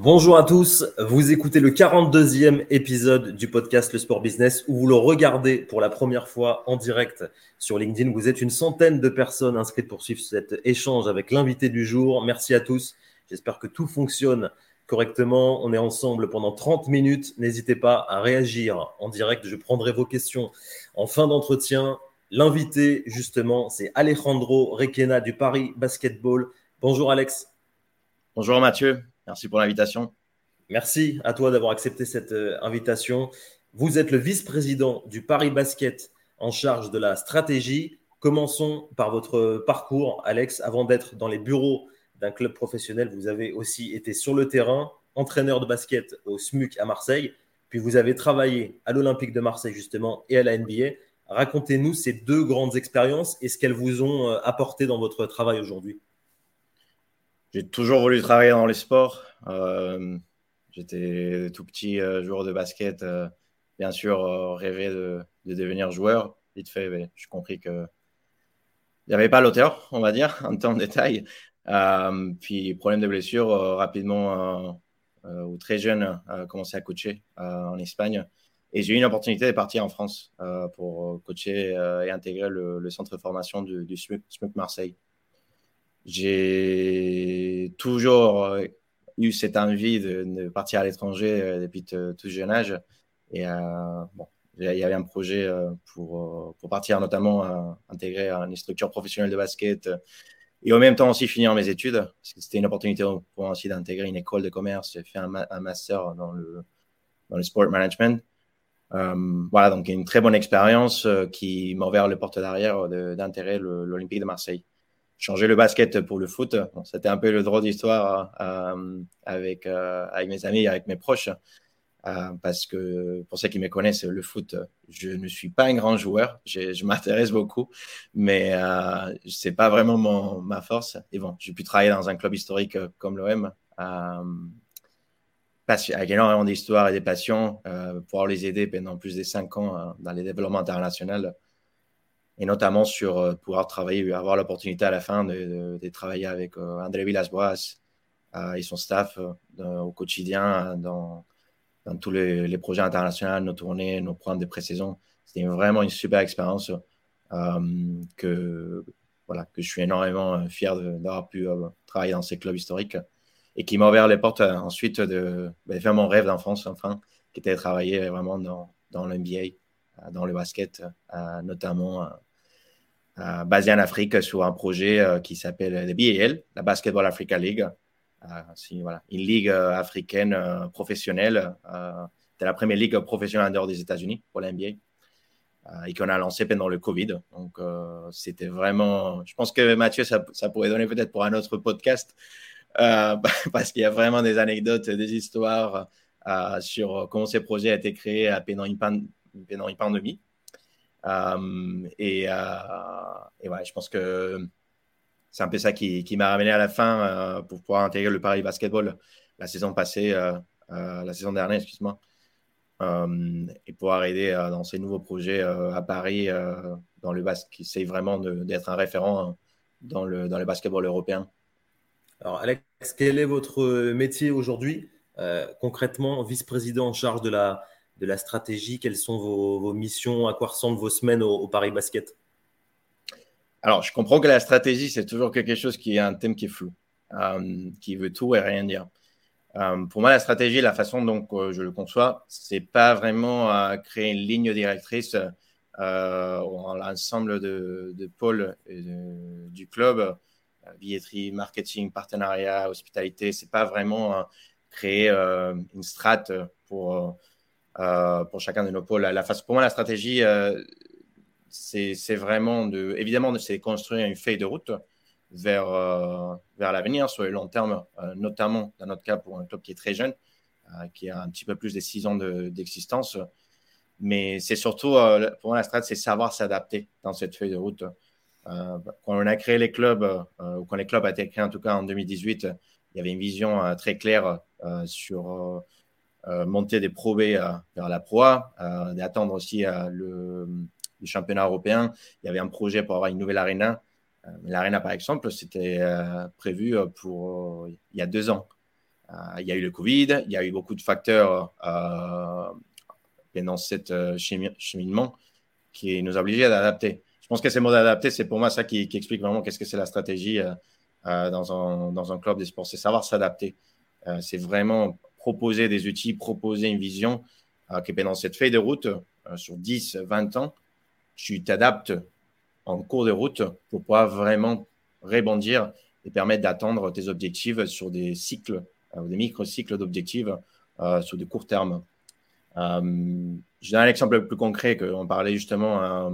Bonjour à tous, vous écoutez le 42e épisode du podcast Le Sport Business où vous le regardez pour la première fois en direct sur LinkedIn. Vous êtes une centaine de personnes inscrites pour suivre cet échange avec l'invité du jour. Merci à tous, j'espère que tout fonctionne correctement. On est ensemble pendant 30 minutes. N'hésitez pas à réagir en direct, je prendrai vos questions en fin d'entretien. L'invité justement, c'est Alejandro Requena du Paris Basketball. Bonjour Alex. Bonjour Mathieu. Merci pour l'invitation. Merci à toi d'avoir accepté cette euh, invitation. Vous êtes le vice-président du Paris Basket en charge de la stratégie. Commençons par votre parcours, Alex. Avant d'être dans les bureaux d'un club professionnel, vous avez aussi été sur le terrain, entraîneur de basket au SMUC à Marseille, puis vous avez travaillé à l'Olympique de Marseille justement et à la NBA. Racontez-nous ces deux grandes expériences et ce qu'elles vous ont euh, apporté dans votre travail aujourd'hui. J'ai toujours voulu travailler dans les sports. Euh, j'étais tout petit euh, joueur de basket. Euh, bien sûr, rêvé de, devenir joueur. Vite fait, j'ai compris que il n'y avait pas l'auteur, on va dire, en termes de taille. puis, problème de blessure, rapidement ou très jeune, commencé à coacher en Espagne. Et j'ai eu une opportunité de partir en France pour coacher et intégrer le, centre de formation du, du SMUC Marseille j'ai toujours euh, eu cette envie de, partir à l'étranger euh, depuis tout jeune âge. Et euh, il y avait un projet pour, pour partir notamment intégrer une structure professionnelle de basket et en même temps aussi finir mes études, c'était une opportunité pour moi aussi d'intégrer une école de commerce. J'ai fait un, master dans le, dans le sport management. voilà, donc une très bonne expérience qui m'a ouvert les portes d'arrière d'intégrer l'Olympique de Marseille changer le basket pour le foot. C'était un peu le droit d'histoire euh, avec, euh, avec mes amis, avec mes proches. Euh, parce que pour ceux qui me connaissent, le foot, je ne suis pas un grand joueur. Je, m'intéresse beaucoup, mais euh, ce n'est pas vraiment mon, ma force. Et bon, j'ai pu travailler dans un club historique comme l'OM, avec énormément d'histoires et des passions, pour les aider pendant plus de cinq ans dans les développements internationaux et notamment sur euh, pouvoir travailler, avoir l'opportunité à la fin de, de, travailler avec euh, André Villas-Boas euh, et son staff au quotidien dans, dans tous les, projets internationaux, nos tournées, nos programmes de pré-saison. C'était vraiment une super expérience que, voilà, que je suis énormément fier d'avoir pu travailler dans ces clubs historiques et qui m'a ouvert les portes ensuite de, ben, faire mon rêve d'enfance, enfin, qui était de travailler vraiment dans, dans l'NBA, dans le basket, notamment euh, basé en Afrique sur un projet euh, qui s'appelle la BAL, la Basketball Africa League. Euh, une ligue africaine professionnelle. C'est la première ligue professionnelle en dehors des États-Unis pour la NBA et qu'on a lancé pendant le Covid. Donc, c'était vraiment. Je pense que Mathieu, ça, pourrait donner peut-être pour un autre podcast parce qu'il y a vraiment des anecdotes, des histoires sur comment ces projets ont été créés pendant une, pendant une pandémie. Euh, et, euh, et ouais, je pense que c'est un peu ça qui, qui m'a ramené à la fin euh, pour pouvoir intégrer le Paris Basketball la saison passée, la saison dernière, excuse-moi. et pouvoir aider dans ces nouveaux projets à Paris, dans le basket, qui essaye vraiment d'être un référent dans, le, dans le basketball européen. Alors, Alex, quel est votre métier aujourd'hui? Concrètement, vice-président en charge de la, de la stratégie Quelles sont vos, missions À quoi ressemblent vos semaines au, Paris Basket? Alors, je comprends que la stratégie, c'est toujours quelque chose qui est un thème qui est flou, euh, qui veut tout et rien dire. Euh, pour moi, la stratégie, la façon dont euh, je le conçois, c'est pas vraiment créer une ligne directrice en l'ensemble de, de, pôles du club, billetterie, marketing, partenariat, hospitalité. C'est pas vraiment créer une strate pour euh, pour chacun de nos pôles. Pour moi, la stratégie, euh, c'est vraiment de, évidemment, c'est construire une feuille de route vers, euh, vers l'avenir sur le long terme, notamment dans notre cas pour un club qui est très jeune, qui a un petit peu plus de six ans d'existence. Mais c'est surtout, pour moi, la stratégie, c'est savoir s'adapter dans cette feuille de route. quand on a créé les clubs, ou quand les clubs ont été créés en tout cas en 2018, il y avait une vision très claire sur monter des Pro euh, vers la proie, euh, d'attendre aussi le, championnat européen. Il y avait un projet pour avoir une nouvelle arena. L'arena, par exemple, c'était prévu pour il y a deux ans. il y a eu le Covid, il y a eu beaucoup de facteurs pendant cet cheminement qui nous obligés à adapter. Je pense que ces mots d'adapter, c'est pour moi ça qui, explique vraiment qu'est-ce que c'est la stratégie dans, un, dans un club de sport, c'est savoir s'adapter. c'est vraiment proposer des outils, proposer une vision que pendant cette feuille de route, sur 10, 20 ans, tu t'adaptes en cours de route pour pouvoir vraiment rebondir et permettre d'atteindre tes objectifs sur des cycles, euh, des micro-cycles d'objectifs euh, sur des courts termes. Euh, je donne un exemple plus concret qu'on parlait justement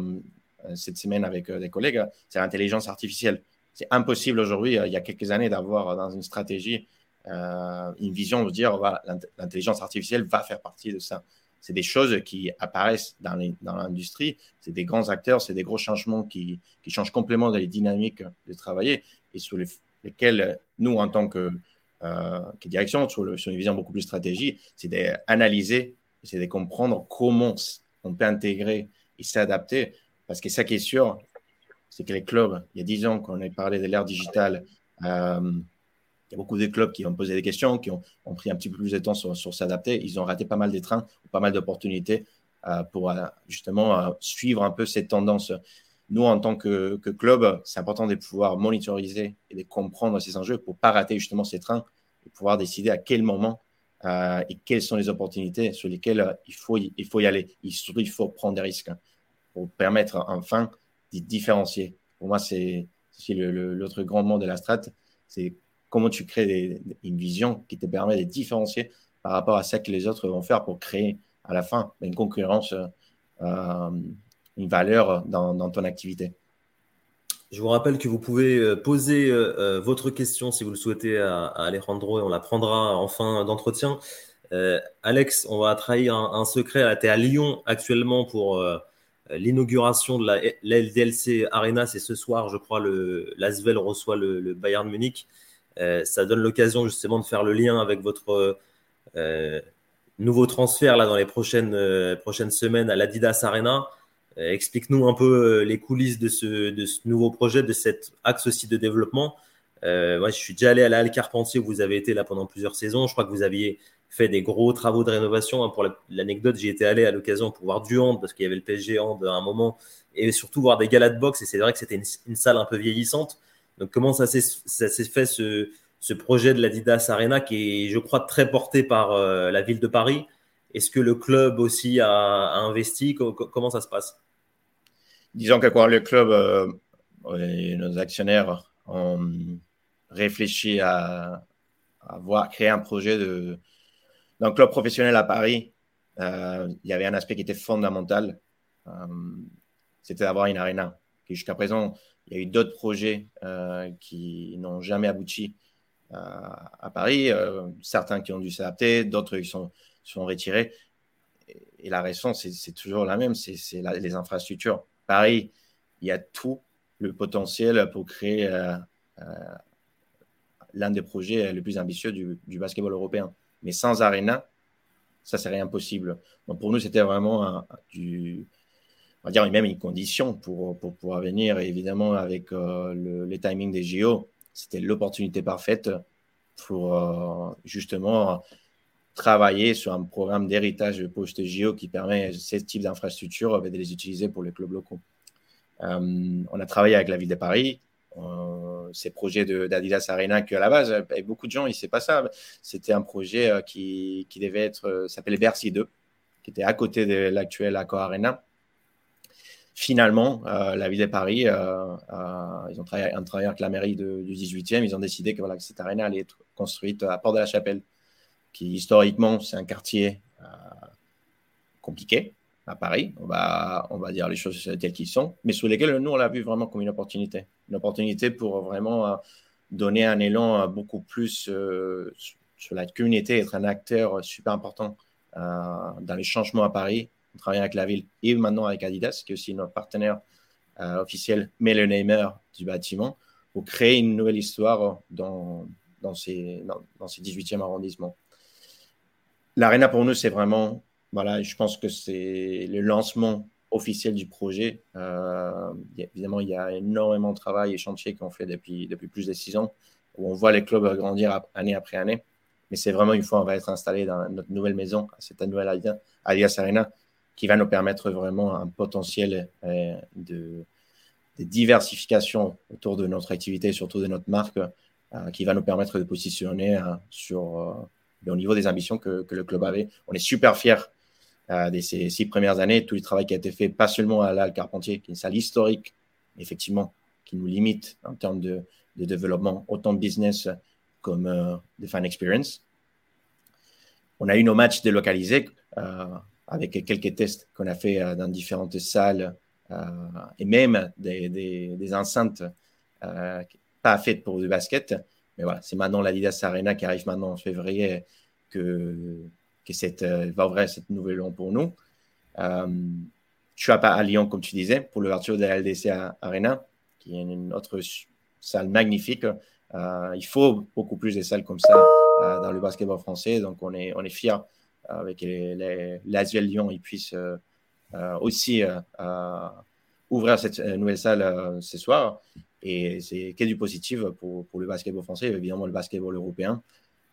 cette semaine avec des collègues, c'est l'intelligence artificielle. C'est impossible aujourd'hui, il y a quelques années, d'avoir dans une stratégie une vision de dire l'intelligence artificielle va faire partie de ça c'est des choses qui apparaissent dans l'industrie. C'est des grands acteurs, c'est des gros changements qui, changent complètement les dynamiques de travailler et sur lesquels nous, en tant que, euh, direction, sur, une vision beaucoup plus stratégique, c'est d'analyser, c'est de comprendre comment on peut intégrer et s'adapter. Parce que ça qui est sûr, c'est que les clubs, il y a dix ans, qu'on a parlé de l'ère digitale, euh, y a beaucoup de clubs qui ont posé des questions, qui ont, pris un petit peu plus de temps sur, s'adapter. Ils ont raté pas mal des trains, pas mal d'opportunités euh, pour euh, justement euh, suivre un peu cette tendance. Nous, en tant que, club, c'est important de pouvoir monitoriser et de comprendre ces enjeux pour ne pas rater justement ces trains et pouvoir décider à quel moment et quelles sont les opportunités sur lesquelles il faut, il faut y aller. Il, faut prendre des risques pour permettre enfin de différencier. Pour moi, c'est l'autre grand monde de la strate. C'est comment tu crées une vision qui te permet de différencier par rapport à ce que les autres vont faire pour créer à la fin une concurrence, euh, une valeur dans, ton activité. Je vous rappelle que vous pouvez euh, poser euh, votre question si vous le souhaitez à, Alejandro et on la prendra en fin d'entretien. Alex, on va trahir un, secret. Tu es à Lyon actuellement pour l'inauguration de la LDLC Arena. C'est ce soir, je crois, l'Asvel reçoit le Bayern Munich. Euh, ça donne l'occasion justement de faire le lien avec votre euh, nouveau transfert là dans les prochaines, euh, prochaines semaines à l'Adidas Arena. Explique-nous un peu les coulisses de ce, de ce, nouveau projet, de cet axe aussi de développement. moi, je suis déjà allé à la Halle Carpentier où vous avez été là pendant plusieurs saisons. Je crois que vous aviez fait des gros travaux de rénovation. Hein, pour l'anecdote, j'y étais allé à l'occasion pour voir du hand parce qu'il y avait le PSG hand à un moment et surtout voir des galas de boxe. Et c'est vrai que c'était une, salle un peu vieillissante. Donc, comment ça s'est fait ce, projet de l'Adidas Arena qui est, je crois, très porté par euh, la ville de Paris? Est-ce que le club aussi a, investi? Comment ça se passe? Disons que quoi, le club euh, et nos actionnaires ont réfléchi à, créer un projet de, d'un club professionnel à Paris. Euh, il y avait un aspect qui était fondamental, c'était d'avoir une arena qui jusqu'à présent il y a eu d'autres projets euh, qui n'ont jamais abouti euh, à Paris, euh, certains qui ont dû s'adapter, d'autres qui sont, sont retirés. Et, la raison, c'est toujours la même, c'est les infrastructures. Paris, il y a tout le potentiel pour créer l'un des projets les plus ambitieux du, du, basketball européen. Mais sans Arena, ça serait impossible. Donc pour nous, c'était vraiment du, on va dire même une condition pour, pour pouvoir venir. Et évidemment, avec euh, le, les timings des JO, c'était l'opportunité parfaite pour euh, justement travailler sur un programme d'héritage post-JO qui permet ce type d'infrastructures de les utiliser pour les clubs locaux. Euh, on a travaillé avec la ville de Paris, ces projets d'Adidas Arena qui à la base, beaucoup de gens, ils ne pas ça. C'était un projet qui, qui devait être, s'appelait Bercy 2, qui était à côté de l'actuel Accor Arena finalement, euh, la ville de Paris, euh, euh, ils ont travaillé, avec la mairie du 18e, ils ont décidé que, voilà, cette arène allait être construite à Port de la Chapelle, qui historiquement, c'est un quartier compliqué à Paris, on va, on va dire les choses telles qu'elles sont, mais sous lesquelles nous, on l'a vu vraiment comme une opportunité. Une opportunité pour vraiment donner un élan beaucoup plus sur la communauté, être un acteur super important dans les changements à Paris, on travaille avec la ville et maintenant avec Adidas, qui est aussi notre partenaire euh, officiel, mais le namer du bâtiment, pour créer une nouvelle histoire dans, dans, ces, dans, ces 18e arrondissements. L'arena pour nous, c'est vraiment, voilà, je pense que c'est le lancement officiel du projet. Euh, évidemment, il y a énormément de travail et chantier qu'on fait depuis, depuis plus de six ans, où on voit les clubs grandir année après année. Mais c'est vraiment une fois on va être installé dans notre nouvelle maison, cette nouvelle Allianz Arena, qui va nous permettre vraiment un potentiel euh, de, diversification autour de notre activité, surtout de notre marque, euh, qui va nous permettre de positionner euh, sur, au niveau des ambitions que, le club avait. On est super fiers de ces six premières années, tout le travail qui a été fait, pas seulement à la Carpentier, qui est une salle historique, effectivement, qui nous limite en termes de, développement, autant de business comme de fan experience. On a eu nos matchs délocalisés avec quelques tests qu'on a fait euh, dans différentes salles euh, et même des, enceintes euh, pas faites pour du basket. Mais voilà, c'est maintenant l'Adidas Arena qui arrive maintenant en février que, que cette, va ouvrir cette nouvelle an pour nous. tu as pas à Lyon, comme tu disais, pour l'ouverture de la LDC Arena, qui est une autre salle magnifique. il faut beaucoup plus de salles comme ça dans le basketball français. Donc, on est, on est fiers avec les, les, Lyon, ils puissent euh, euh, aussi euh, ouvrir cette nouvelle salle ce soir. Et c'est que du positif pour, pour, le basketball français, évidemment le basketball européen.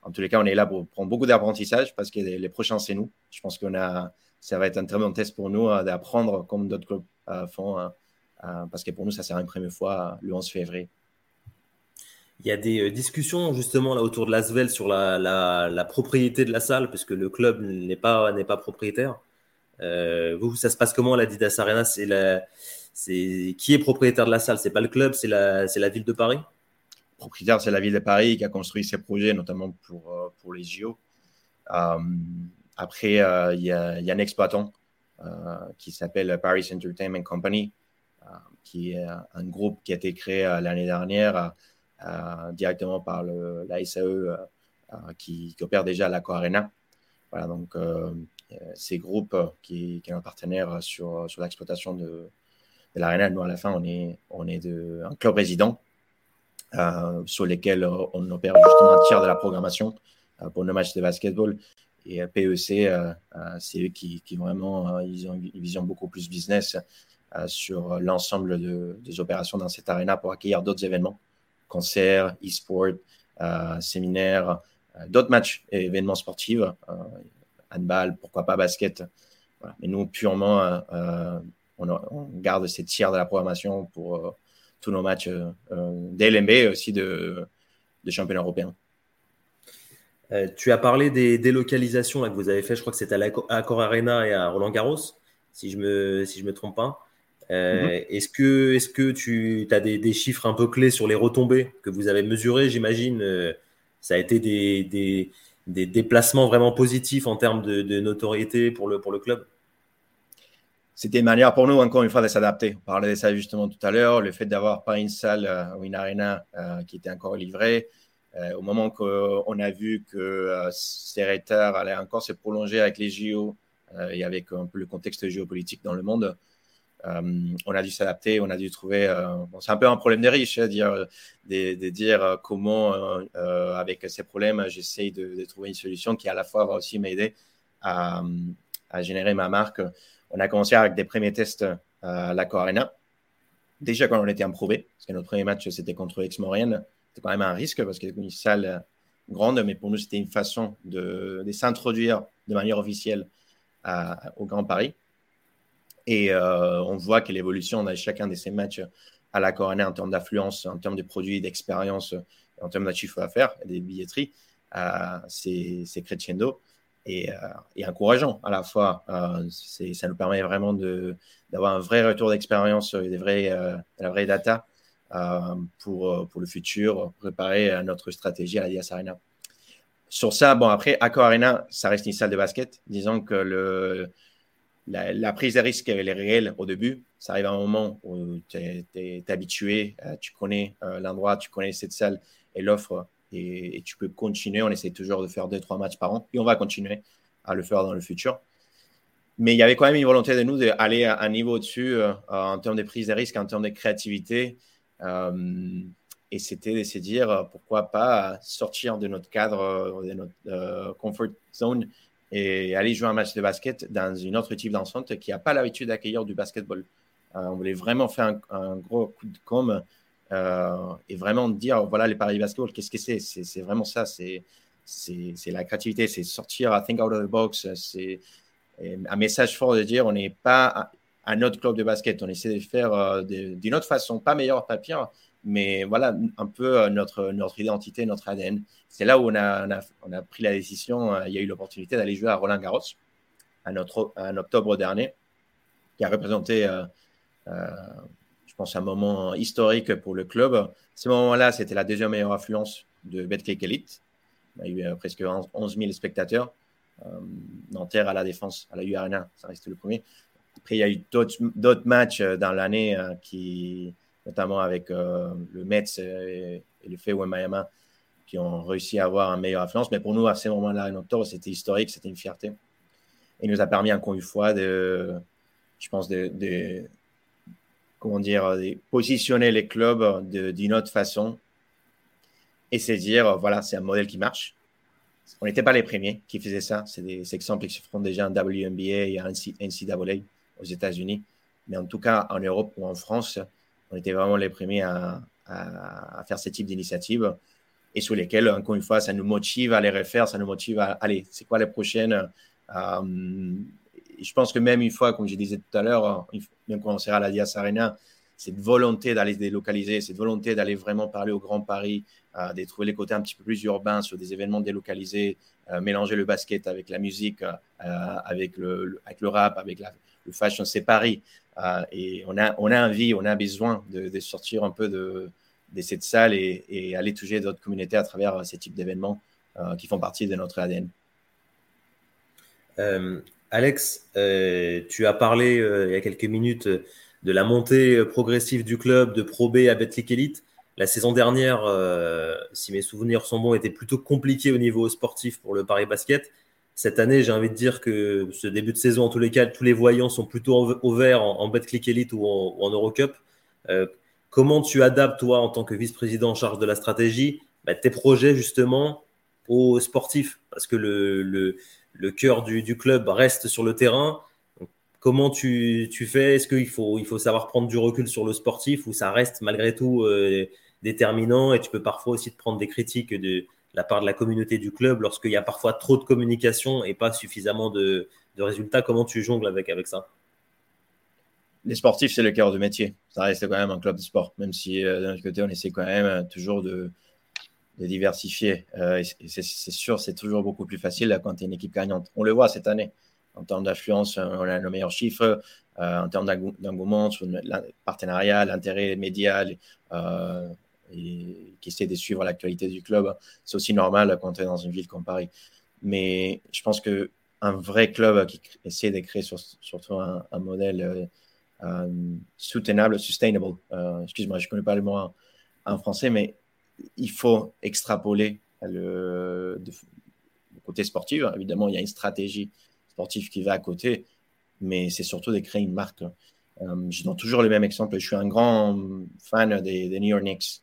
En tous les cas, on est là pour prendre beaucoup d'apprentissage parce que les, prochains, c'est nous. Je pense a, ça va être un très bon test pour nous d'apprendre comme d'autres clubs font. parce que pour nous, ça sert une première fois le 11 février. Il y a des euh, discussions justement là autour de l'Asvel sur la, la, propriété de la salle, puisque le club n'est pas, n'est pas propriétaire. Euh, vous, ça se passe comment l'Adidas Arena? C'est la, c'est qui est propriétaire de la salle? C'est pas le club, c'est la, c'est la ville de Paris? Propriétaire, c'est la ville de Paris qui a construit ces projets, notamment pour euh, pour les JO. après, il y, a, un exploitant qui s'appelle Paris Entertainment Company, qui est un groupe qui a été créé l'année dernière directement par la SAE euh, euh, qui, opère déjà à l'Aco Arena. Voilà, donc ces groupes qui, est un partenaire sur, sur l'exploitation de, de l'Arena, nous à la fin, on est, on est de, un club résident sur lesquels on opère justement un tiers de la programmation pour nos matchs de basketball. Et PEC, c'est eux qui, qui vraiment, ils ont une vision beaucoup plus business sur l'ensemble de, des opérations dans cette arena pour accueillir d'autres événements concerts, e-sport, euh, séminaires, euh, d'autres matchs et événements sportifs, euh, handball, pourquoi pas basket. Mais nous, purement, on, garde ces tiers de la programmation pour tous nos matchs d'LMB et aussi de, de championnat européen. tu as parlé des délocalisations que vous avez fait, je crois que c'était à l'Accor Arena et à Roland Garros, si je me, si je me trompe pas. Euh, mhm. Est-ce que, est que tu as des, chiffres un peu clés sur les retombées que vous avez mesurées J'imagine euh, ça a été des, des, déplacements vraiment positifs en termes de, notoriété pour le, pour le club? C'était une manière pour nous, encore une fois, de s'adapter. On parlait de ça justement tout à l'heure, le fait d'avoir pas une salle euh, ou une arena qui était encore livrée. au moment qu'on a vu que ces retards allaient encore se prolonger avec les JO et avec un peu le contexte géopolitique dans le monde, euh, on a dû s'adapter, on a dû trouver. Euh, c'est un peu un problème des riches, hein, dire, de, dire euh, comment, avec ces problèmes, j'essaye de, trouver une solution qui à la fois va aussi m'aider à, générer ma marque. On a commencé avec des premiers tests à la Arena. Déjà quand on était improuvé, parce que notre premier match c'était contre Aix-Maurienne, c'était quand même un risque parce que une salle grande, mais pour nous c'était une façon de, s'introduire de manière officielle au Grand Paris. Et euh, on voit que l'évolution a chacun de ces matchs à la Corona en termes d'affluence, en termes de produits, d'expérience, en termes de chiffre d'affaires des billetteries, euh, c'est crescendo et, euh, et, encourageant à la fois. Euh, ça nous permet vraiment d'avoir un vrai retour d'expérience des vrais, la vraie data pour, pour le futur, préparer notre stratégie à la Dias Arena. Sur ça, bon, après, Accor Arena, ça reste une salle de basket. Disons que le, la, prise de risque, elle est réelle au début. Ça arrive à un moment où tu es, habitué, euh, tu connais euh, l'endroit, tu connais cette salle et l'offre, et, tu peux continuer. On essaie toujours de faire deux, trois matchs par an, et on va continuer à le faire dans le futur. Mais il y avait quand même une volonté de nous d'aller à un niveau au-dessus euh, en termes de prise de risque, en termes de créativité. et c'était de se dire pourquoi pas sortir de notre cadre, de notre comfort zone et aller jouer un match de basket dans une autre type d'enceinte qui n'a pas l'habitude d'accueillir du basketball. Euh, on voulait vraiment faire un, gros coup de com euh, et vraiment dire voilà les paris basketball, qu'est-ce que c'est? C'est vraiment ça. C'est la créativité, c'est sortir à think out of the box. C'est un message fort de dire on n'est pas un autre club de basket. On essaie de faire euh, d'une autre façon, pas meilleur papier, mais voilà un peu euh, notre, notre identité, notre ADN. C'est là où on a, on a, pris la décision. Euh, il y a eu l'opportunité d'aller jouer à Roland Garros en, octobre dernier, qui a représenté, je pense, un moment historique pour le club. Ce moment-là, c'était la deuxième meilleure affluence de Betclic Elite. Y a eu presque 11 000 spectateurs. Nanterre à la défense, à la U Arena, ça reste le premier. Après, il y a eu d'autres matchs euh, dans l'année, euh, qui, notamment avec euh, le Mets et, le fait Miami, qui ont réussi à avoir une meilleure influence. Mais pour nous, à ce moment-là, en octobre, c'était historique, c'était une fierté. Et il nous a permis encore une fois de, je pense, de, comment dire, de positionner les clubs d'une autre façon et c'est dire, voilà, c'est un modèle qui marche. On n'était pas les premiers qui faisaient ça. C'est des exemples qui se font déjà en WNBA et en NCAA aux États-Unis. Mais en tout cas, en Europe ou en France, on était vraiment les premiers à, faire ce type d'initiative et sur lesquelles, encore une fois, ça nous motive à les refaire, ça nous motive à, allez, c'est quoi les prochaines euh, Je pense que même une fois, comme je disais tout à l'heure, même quand on sera à la Dias Arena, cette volonté d'aller délocaliser, cette volonté d'aller vraiment parler au Grand Paris, euh, de trouver les côtés un petit peu plus urbains sur des événements délocalisés, euh, mélanger le basket avec la musique, euh, avec, le, rap, avec le fashion, c'est Paris. Euh, et on a, on a envie, on a besoin de, sortir un peu de, de cette salle et, aller toucher d'autres communautés à travers ces types d'événements euh, qui font partie de notre ADN. Euh, Alex, tu as parlé il y a quelques minutes de la montée progressive du club de Pro B à Betclic Elite. La saison dernière, si mes souvenirs sont bons, était plutôt compliquée au niveau sportif pour le Paris Basket. Cette année, j'ai envie de dire que ce début de saison, en tous les cas, tous les voyants sont plutôt au vert en, en Betclic Elite ou en, Eurocup. Euh, comment tu adaptes, toi, en tant que vice-président en charge de la stratégie, bah, tes projets justement aux sportifs? Parce que le, cœur du, club reste sur le terrain. comment tu, fais? Est-ce qu'il faut, il faut savoir prendre du recul sur le sportif ou ça reste malgré tout euh, déterminant et tu peux parfois aussi te prendre des critiques de la part de la communauté du club lorsqu'il y a parfois trop de communication et pas suffisamment de, résultats Comment tu jongles avec, avec ça? Les sportifs, c'est le cœur du métier. Ça reste quand même un club de sport, même si euh, d'un autre côté, on essaie quand même euh, toujours de, diversifier. Euh, c'est sûr, c'est toujours beaucoup plus facile quand tu es une équipe gagnante. On le voit cette année. En termes d'affluence, on a le meilleur chiffre. en termes d'engouement, sur le partenariat, l'intérêt médial, et qui essaie de suivre l'actualité du club. C'est aussi normal quand tu es dans une ville comme Paris. Mais je pense qu'un vrai club qui essaie de créer surtout un, modèle euh, euh, soutenable, sustainable, euh, excuse-moi, je ne connais pas le mot en, français, mais il faut extrapoler le, côté sportif. Évidemment, il y a une stratégie sportive qui va à côté, mais c'est surtout de créer une marque. je donne toujours le même exemple. Je suis un grand fan des New York Knicks.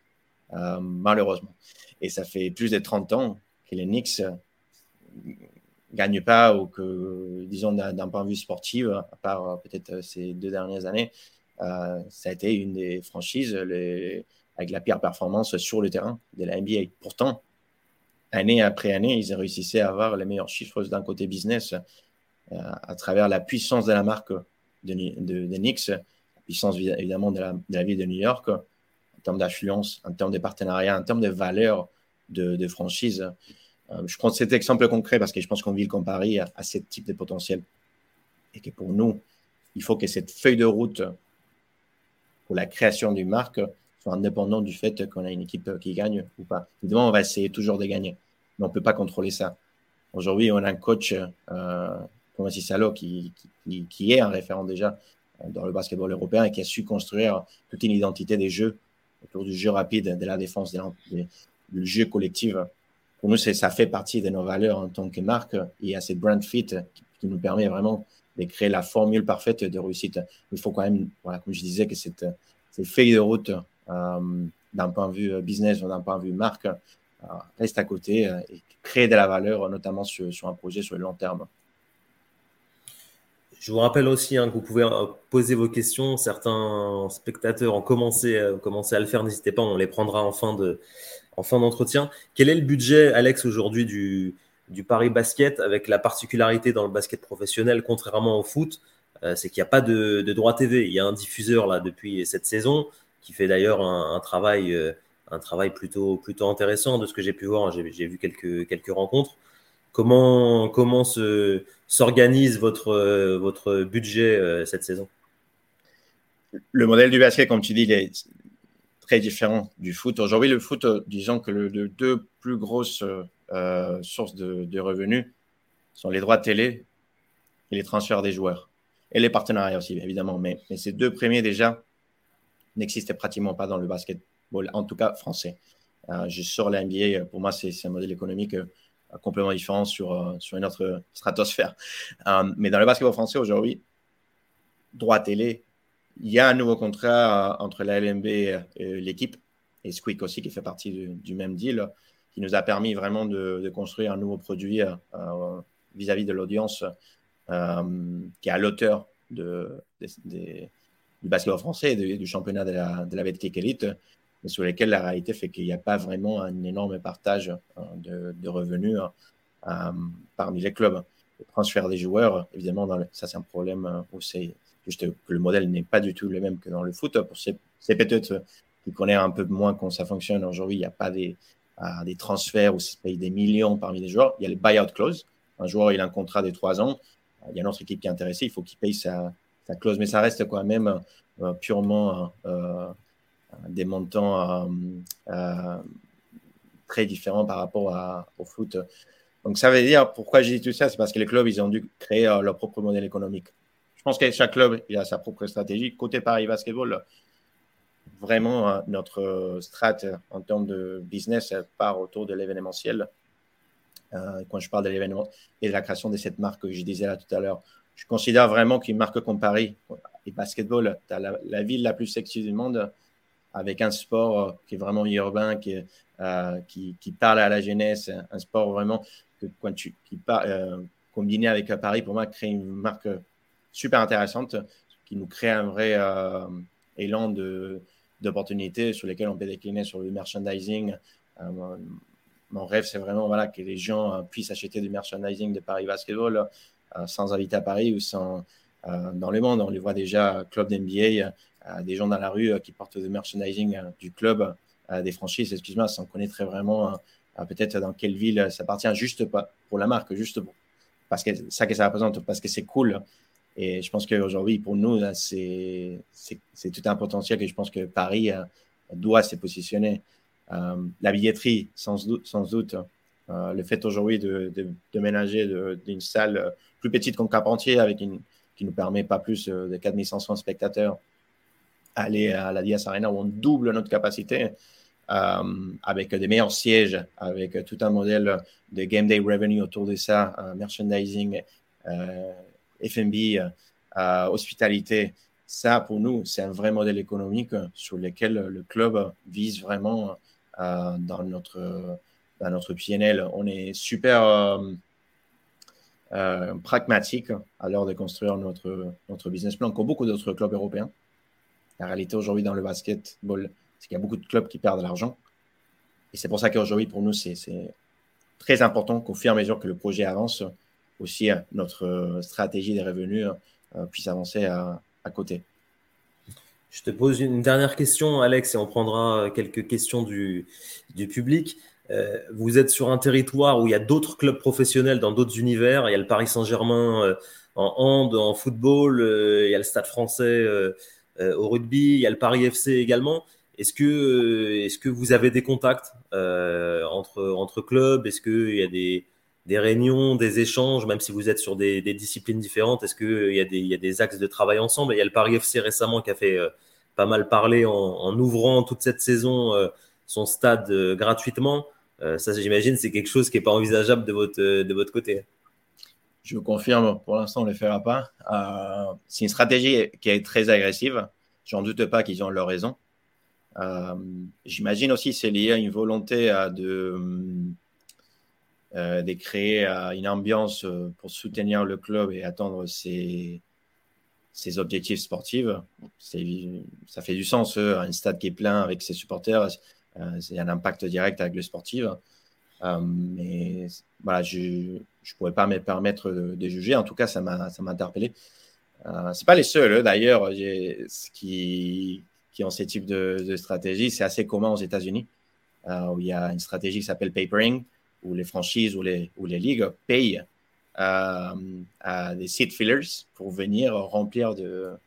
Euh, malheureusement. Et ça fait plus de 30 ans que les Knicks ne euh, gagnent pas ou que, disons, d'un point de vue sportif, à part euh, peut-être ces deux dernières années, ça a été une des franchises avec la pire performance sur le terrain de la NBA. Pourtant, année après année, ils réussissaient à avoir les meilleurs chiffres d'un côté business à travers la puissance de la marque de, de, Knicks, la puissance évidemment de la ville de New York, en termes d'affluence, en termes de partenariat, en termes de valeur de, franchise. Euh, je prends cet exemple concret parce que je pense qu'une ville comme Paris a, ce type de potentiel. Et que pour nous, il faut que cette feuille de route pour la création d'une marque soit indépendante du fait qu'on a une équipe qui gagne ou pas. Évidemment, on va essayer toujours de gagner, mais on ne peut pas contrôler ça. Aujourd'hui, on a un coach, euh, Thomas Salo, qui, qui, est un référent déjà dans le basketball européen et qui a su construire toute une identité des jeux autour du jeu rapide, de la défense, du jeu collectif. Pour nous, ça fait partie de nos valeurs en tant que marque. Il y a cette brand fit qui, nous permet vraiment de créer la formule parfaite de réussite. Il faut quand même, voilà, comme je disais, que cette, cette feuille de route euh, d'un point de vue business ou d'un point de vue marque euh, reste à côté euh, et crée de la valeur, notamment sur, sur un projet sur le long terme. Je vous rappelle aussi hein, que vous pouvez euh, poser vos questions. Certains spectateurs ont commencé, euh, commencé à le faire. N'hésitez pas, on les prendra en fin de, en fin d'entretien. Quel est le budget, Alex, aujourd'hui du, du Paris Basket avec la particularité dans le basket professionnel, contrairement au foot, euh, c'est qu'il n'y a pas de, de, droit TV. Il y a un diffuseur là depuis cette saison qui fait d'ailleurs un, travail, euh, un travail plutôt, plutôt intéressant de ce que j'ai pu voir. J'ai vu quelques, quelques rencontres. Comment, comment s'organise votre, votre budget euh, cette saison? Le modèle du basket, comme tu dis, il est très différent du foot. Aujourd'hui, le foot, disons que les deux plus grosses euh, sources de, revenus sont les droits de télé et les transferts des joueurs. Et les partenariats aussi, évidemment. Mais, ces deux premiers, déjà, n'existaient pratiquement pas dans le basketball, en tout cas français. Euh, je sur la NBA, pour moi, c'est un modèle économique euh, complètement différent sur, sur une autre stratosphère. mais dans le basketball français aujourd'hui, droit télé, il y a un nouveau contrat entre la LNB et l'équipe, et Squeak aussi qui fait partie du même deal qui nous a permis vraiment de, construire un nouveau produit euh, vis-à-vis de l'audience euh, qui est à l'auteur du basketball français et du championnat de la, de la Elite, mais sur lesquels la réalité fait qu'il n'y a pas vraiment un énorme partage euh, de, revenus parmi les clubs. Le transfert des joueurs, évidemment, dans ça c'est un problème où c'est juste que le modèle n'est pas du tout le même que dans le foot. Pour ces, peut-être qui connaissent un peu moins comment ça fonctionne aujourd'hui, il n'y a pas des, à des transferts où se paye des millions parmi les joueurs. Il y a le buyout clause. Un joueur, il a un contrat de trois ans. Il y a une autre équipe qui est intéressée. Il faut qu'il paye sa, sa, clause. Mais ça reste quand même euh, purement euh, des montants euh, très différents par rapport au foot. Donc, ça veut dire, pourquoi j'ai dit tout ça? C'est parce que les clubs, ils ont dû créer leur propre modèle économique. Je pense que chaque club, il a sa propre stratégie. Côté Paris Basketball, vraiment euh, notre euh, strat euh, en termes de business part autour de l'événementiel. quand je parle de l'événement et de la création de cette marque que je disais là tout à l'heure, je considère vraiment qu'une marque comme Paris et basketball, tu as la, ville la plus sexy du monde avec un sport qui est vraiment urbain, qui, qui, qui, parle à la jeunesse, un sport vraiment que, quand tu, qui combiné avec Paris, pour moi, crée une marque super intéressante qui nous crée un vrai élan de, d'opportunités sur lesquelles on peut décliner sur le merchandising. Euh, mon rêve, c'est vraiment voilà, que les gens euh, puissent acheter du merchandising de Paris Basketball euh, sans habiter à Paris ou sans, dans le monde. On les voit déjà, club d'NBA, des gens dans la rue qui portent du merchandising du club, des franchises, excuse-moi, sans connaître vraiment peut-être dans quelle ville ça appartient, juste pas pour la marque, juste pour, parce que ça que ça représente, parce que c'est cool et je pense qu'aujourd'hui, pour nous, c'est tout un potentiel que je pense que Paris euh, doit se positionner. Euh, la billetterie, sans doute, sans doute euh, le fait aujourd'hui de, ménager d'une salle plus petite qu'un Carpentier, avec une, qui nous permet pas plus de 4500 spectateurs, aller à la Dias Arena où on double notre capacité, avec des meilleurs sièges, avec tout un modèle de game day revenue autour de ça, merchandising, FMB, euh, hospitalité. Ça, pour nous, c'est un vrai modèle économique sur lequel le club vise vraiment euh, dans notre, dans notre PNL. On est super euh, pragmatique à l'heure de construire notre, notre business plan, comme beaucoup d'autres clubs européens. La réalité aujourd'hui dans le basketball, c'est qu'il y a beaucoup de clubs qui perdent de l'argent. Et c'est pour ça qu'aujourd'hui, pour nous, c'est très important qu'au fur et à mesure que le projet avance, aussi notre euh, stratégie des revenus euh, puisse avancer à, côté. Je te pose une dernière question, Alex, et on prendra quelques questions du, public. Euh, vous êtes sur un territoire où il y a d'autres clubs professionnels dans d'autres univers. Il y a le Paris Saint-Germain en hand, en football, il y a le Stade français au rugby, il y a le Paris FC également. Est-ce que, est-ce que vous avez des contacts entre, entre clubs? Est-ce qu'il y a des, des réunions, des échanges, même si vous êtes sur des, disciplines différentes? Est-ce qu'il y, a des, y a des axes de travail ensemble? Il y a le Paris FC récemment qui a fait euh, pas mal parler en, ouvrant toute cette saison euh, son stade euh, gratuitement. ça, j'imagine, c'est quelque chose qui n'est pas envisageable de votre, de votre côté. Je confirme, pour l'instant, on ne le fera pas. c'est une stratégie qui est très agressive. J'en doute pas qu'ils ont leur raison. J'imagine aussi que c'est lié à une volonté de euh, de créer euh, une ambiance euh, pour soutenir le club et atteindre ses, objectifs sportifs. Ça fait du sens, un stade qui est plein avec ses supporters. a un impact direct avec le sportif. mais voilà, je ne pourrais pas me permettre de, juger. En tout cas, ça m'a interpellé. Euh, Ce pas les seuls, hein, d'ailleurs, qui, qui ont ce type de, stratégie. C'est assez commun aux États-Unis, où il y a une stratégie qui s'appelle papering, où les franchises ou les, ou les ligues payent à des seat fillers pour venir remplir de,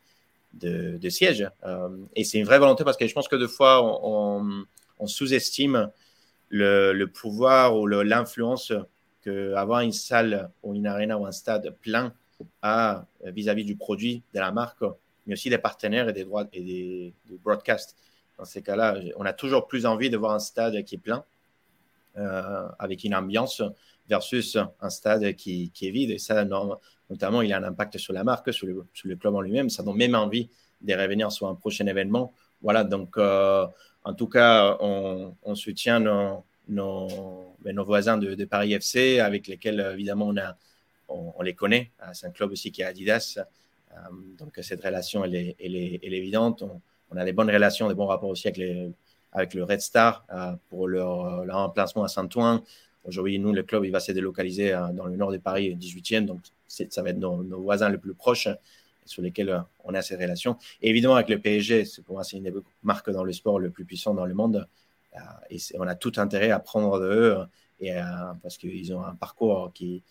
de, sièges. Euh, et c'est une vraie volonté parce que je pense que deux fois, on, sous-estime le, pouvoir ou l'influence que avoir une salle ou une arena ou un stade plein a vis-à-vis du produit, de la marque, mais aussi des partenaires et des droits et des, broadcasts. Dans ces cas-là, on a toujours plus envie de voir un stade qui est plein, euh, avec une ambiance, versus un stade qui, qui est vide. Et ça, notamment, il a un impact sur la marque, sur le, club en lui-même. Ça donne même envie de revenir sur un prochain événement. Voilà, donc euh, en tout cas, on, soutient nos, nos, ben, nos voisins de, Paris FC, avec lesquels évidemment on, les connaît. C'est un club aussi qui est Adidas. Euh, donc cette relation, elle est, elle est, elle est évidente. On, a des bonnes relations, des bons rapports aussi avec, avec le Red Star euh, pour leur, leur emplacement à Saint-Ouen. Aujourd'hui, nous, le club, il va se délocaliser dans le nord de Paris, 18e. Donc, ça va être nos, voisins les plus proches sur lesquels euh, on a ces relations. Évidemment, avec le PSG, pour moi, c'est une des marques dans le sport le plus puissant dans le monde. Euh, et on a tout intérêt à prendre de eux et, parce qu'ils ont un parcours qui,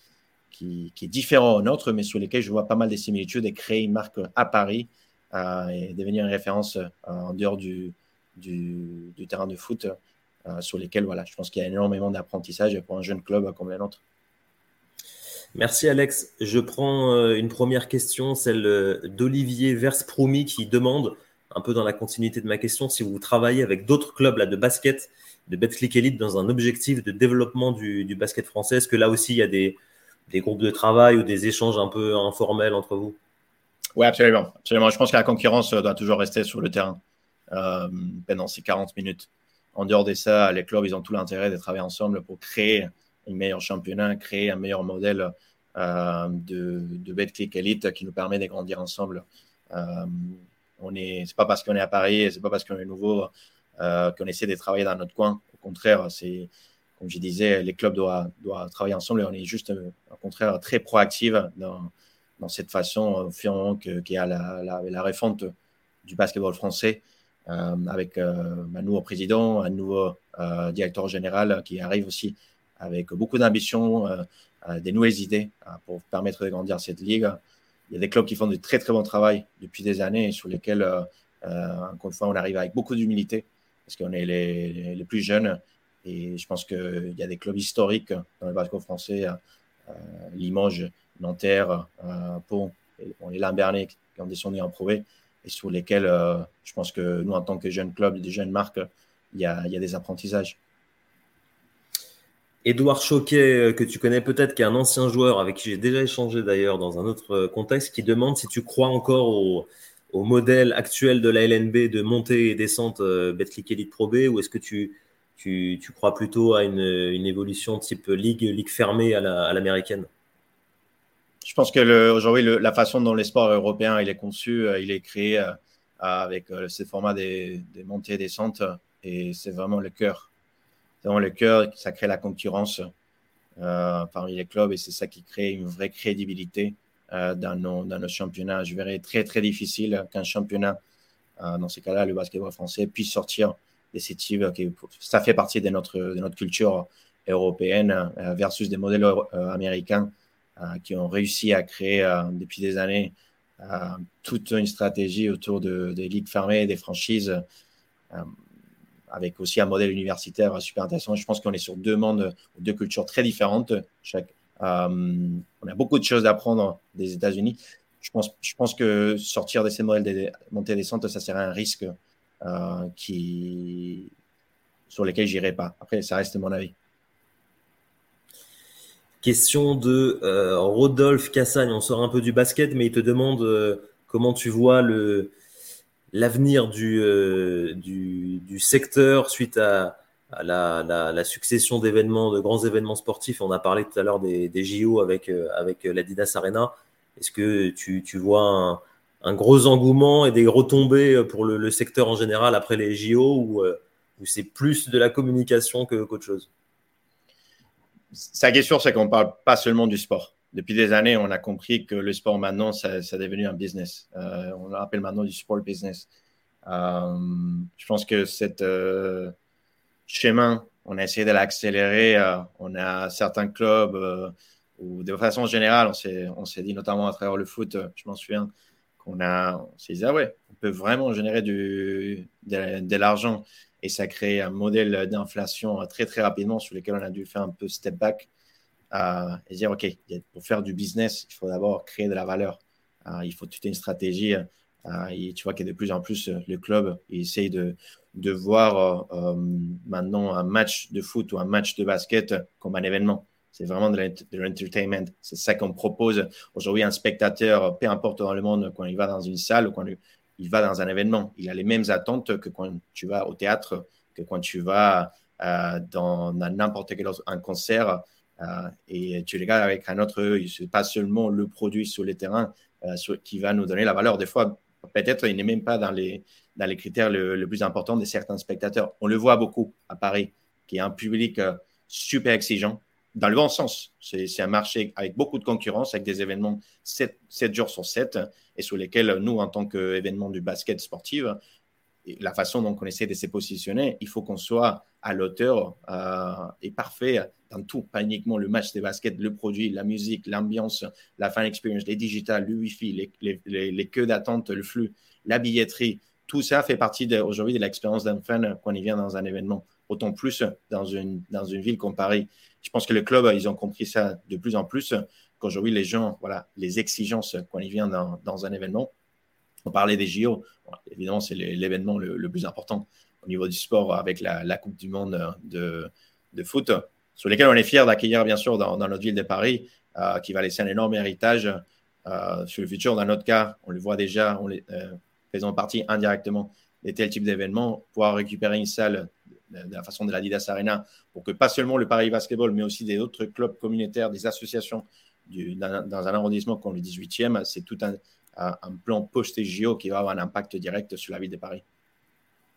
qui, est différent au nôtre, mais sur lesquels je vois pas mal de similitudes et créer une marque à Paris euh, et devenir une référence en dehors du, du, du, terrain de foot sur lesquels voilà, je pense qu'il y a énormément d'apprentissage pour un jeune club comme le nôtre. Merci Alex. Je prends euh, une première question, celle euh, d'Olivier Versproumi qui demande, un peu dans la continuité de ma question, si vous travaillez avec d'autres clubs là, de basket, de Betclic Elite, dans un objectif de développement du, basket français. Est-ce que là aussi il y a des, groupes de travail ou des échanges un peu informels entre vous? Oui, absolument. absolument. Je pense que la concurrence doit toujours rester sur le terrain pendant ces 40 minutes. En dehors de ça, les clubs, ils ont tout l'intérêt de travailler ensemble pour créer un meilleur championnat, créer un meilleur modèle euh, de, de Betclic Elite qui nous permet de grandir ensemble. Euh, on est, c'est pas parce qu'on est à Paris, c'est pas parce qu'on est nouveau euh, qu'on essaie de travailler dans notre coin. Au contraire, c'est comme je disais, les clubs doivent, doivent travailler ensemble et on est juste, au contraire, très proactif dans, dans cette façon, au fur et à mesure qu'il y a la, la, la, refonte du basketball français, euh, avec euh, un nouveau président, un nouveau euh, directeur général qui arrive aussi avec beaucoup d'ambition, euh, euh, des nouvelles idées euh, pour permettre de grandir cette ligue. Il y a des clubs qui font de très très bon travail depuis des années et sur lesquels, encore une fois, on arrive avec beaucoup d'humilité parce qu'on est les, les, plus jeunes. Et je pense qu'il y a des clubs historiques dans le basket français, Limoges, Nanterre, Pont, on est Lambernet qui ont descendu en prouvé et sur lesquels je pense que nous, en tant que jeunes clubs, des jeunes marques, il y a, il y a des apprentissages. Édouard Choquet, euh, que tu connais peut-être, qui est un ancien joueur avec qui j'ai déjà échangé d'ailleurs dans un autre euh, contexte, qui demande si tu crois encore au, modèle actuel de la LNB de montée et descente euh, Betclic Elite Pro B ou est-ce que tu, tu, crois plutôt à une, évolution type ligue, ligue fermée à l'américaine? Je pense que aujourd'hui, la façon dont les sports européens il est conçu, il est créé avec ce format des, des montées et descentes et c'est vraiment le cœur c'est vraiment le cœur, ça crée la concurrence euh, parmi les clubs et c'est ça qui crée une vraie crédibilité euh, dans, nos, dans nos championnats. Je verrais très très difficile qu'un championnat, euh, dans ces cas-là, le basketball français, puisse sortir de ces types. Qui, ça fait partie de notre, de notre culture européenne versus des modèles américains qui ont réussi à créer depuis des années toute une stratégie autour de, des ligues fermées, des franchises avec aussi un modèle universitaire super intéressant. Je pense qu'on est sur deux mondes, deux cultures très différentes. Euh, on a beaucoup de choses à apprendre des États-Unis. Je pense, que sortir de ces modèles de montée descente, ça serait un risque euh, sur lequel j'irai pas. Après, ça reste mon avis. Question de euh, Rodolphe Cassagne. On sort un peu du basket, mais il te demande comment tu vois le, l'avenir du, euh, du, du, secteur suite à, la, succession d'événements, de grands événements sportifs. On a parlé tout à l'heure des, des, JO avec, euh, avec l'Adidas Arena. Est-ce que tu, tu vois un, gros engouement et des retombées pour le, secteur en général après les JO ou, euh, c'est plus de la communication qu'autre chose? Sa question, c'est qu'on ne parle pas seulement du sport. Depuis des années, on a compris que le sport maintenant, ça, ça est devenu un business. Euh, on l'appelle maintenant du sport business. Euh, je pense que cette euh, chemin, on a essayé de l'accélérer. on a certains clubs où, de façon générale, on s'est dit notamment à travers le foot, je m'en souviens, qu'on s'est dit, ah ouais, on peut vraiment générer du, de, l'argent et ça crée un modèle d'inflation très très rapidement sur lequel on a dû faire un peu step back euh, et dire, OK, pour faire du business, il faut d'abord créer de la valeur. Euh, il faut toute une stratégie. Euh, et tu vois qu'il de plus en plus le club essaye de, de voir maintenant un match de foot ou un match de basket comme un événement. C'est vraiment de l'entertainment. C'est ça qu'on propose aujourd'hui. Un spectateur, peu importe dans le monde, quand il va dans une salle ou quand il va dans un événement, il a les mêmes attentes que quand tu vas au théâtre, que quand tu vas dans n'importe quel un concert. Euh, et tu regardes avec un autre œil, n'est pas seulement le produit sur le terrain euh, qui va nous donner la valeur. Des fois, peut-être il n'est même pas dans les, dans les critères le, plus importants de certains spectateurs. On le voit beaucoup à Paris, qui est un public euh, super exigeant, dans le bon sens. C'est un marché avec beaucoup de concurrence, avec des événements 7, 7 jours sur 7, et sur lesquels nous, en tant qu'événement du basket sportif, la façon dont on essaie de se positionner, il faut qu'on soit à l'auteur euh, et parfait dans tout, pas uniquement le match de basket, le produit, la musique, l'ambiance, la fan experience, les digitales, le Wi-Fi, les, les, queues d'attente, le flux, la billetterie. Tout ça fait partie aujourd'hui de l'expérience d'un fan quand il vient dans un événement. Autant plus dans une, dans une ville comme Paris. Je pense que le club, ils ont compris ça de plus en plus qu'aujourd'hui, les gens, voilà, les exigences quand ils viennent dans, dans un événement, on parlait des JO. évidemment, c'est l'événement le, plus important au niveau du sport avec la, Coupe du Monde de, foot, sur lesquels on est fiers d'accueillir, bien sûr, dans, notre ville de Paris, euh, qui va laisser un énorme héritage euh, sur le futur. Dans notre cas, on le voit déjà, on euh, faisant partie indirectement de tels types d'événements, pouvoir récupérer une salle de, la façon de l'Adidas Arena pour que pas seulement le Paris Basketball, mais aussi des autres clubs communautaires, des associations dans, un arrondissement comme le 18e, c'est tout un, un plan post-JO qui va avoir un impact direct sur la ville de Paris.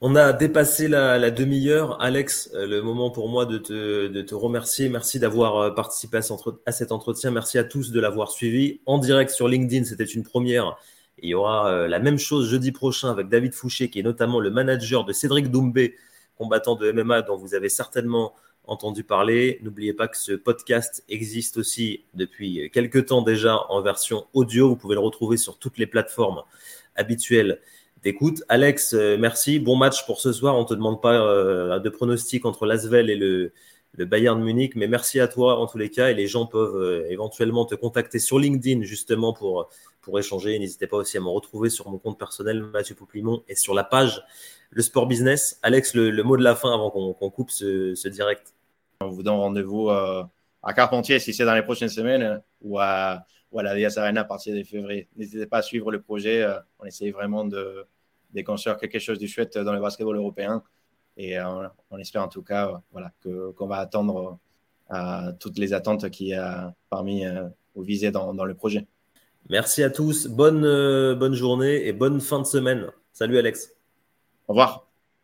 On a dépassé la, demi-heure. Alex, euh, le moment pour moi de te, remercier. Merci d'avoir euh, participé à, cet entretien. Merci à tous de l'avoir suivi. En direct sur LinkedIn, c'était une première. il y aura euh, la même chose jeudi prochain avec David Fouché, qui est notamment le manager de Cédric Doumbé, combattant de MMA dont vous avez certainement entendu parler. N'oubliez pas que ce podcast existe aussi depuis quelques temps déjà en version audio. Vous pouvez le retrouver sur toutes les plateformes habituelles d'écoute. Alex, euh, merci. Bon match pour ce soir. On ne te demande pas euh, de pronostic entre l'Asvel et le, le Bayern Munich, mais merci à toi en tous les cas. Et les gens peuvent euh, éventuellement te contacter sur LinkedIn justement pour, pour échanger. N'hésitez pas aussi à me retrouver sur mon compte personnel, Mathieu Pouplimon, et sur la page Le Sport Business. Alex, le, mot de la fin avant qu'on coupe ce, direct. On vous donne rendez-vous à Carpentier si c'est dans les prochaines semaines ou à, la Dias Arena à partir de février. N'hésitez pas à suivre le projet. On essaye vraiment de des construire quelque chose de chouette dans le basketball européen. Et euh, on, espère en tout cas euh, voilà, qu'on va attendre euh, toutes les attentes qui y a parmi ou visées dans, dans, le projet. Merci à tous. Bonne, bonne journée et bonne fin de semaine. Salut Alex. Au revoir.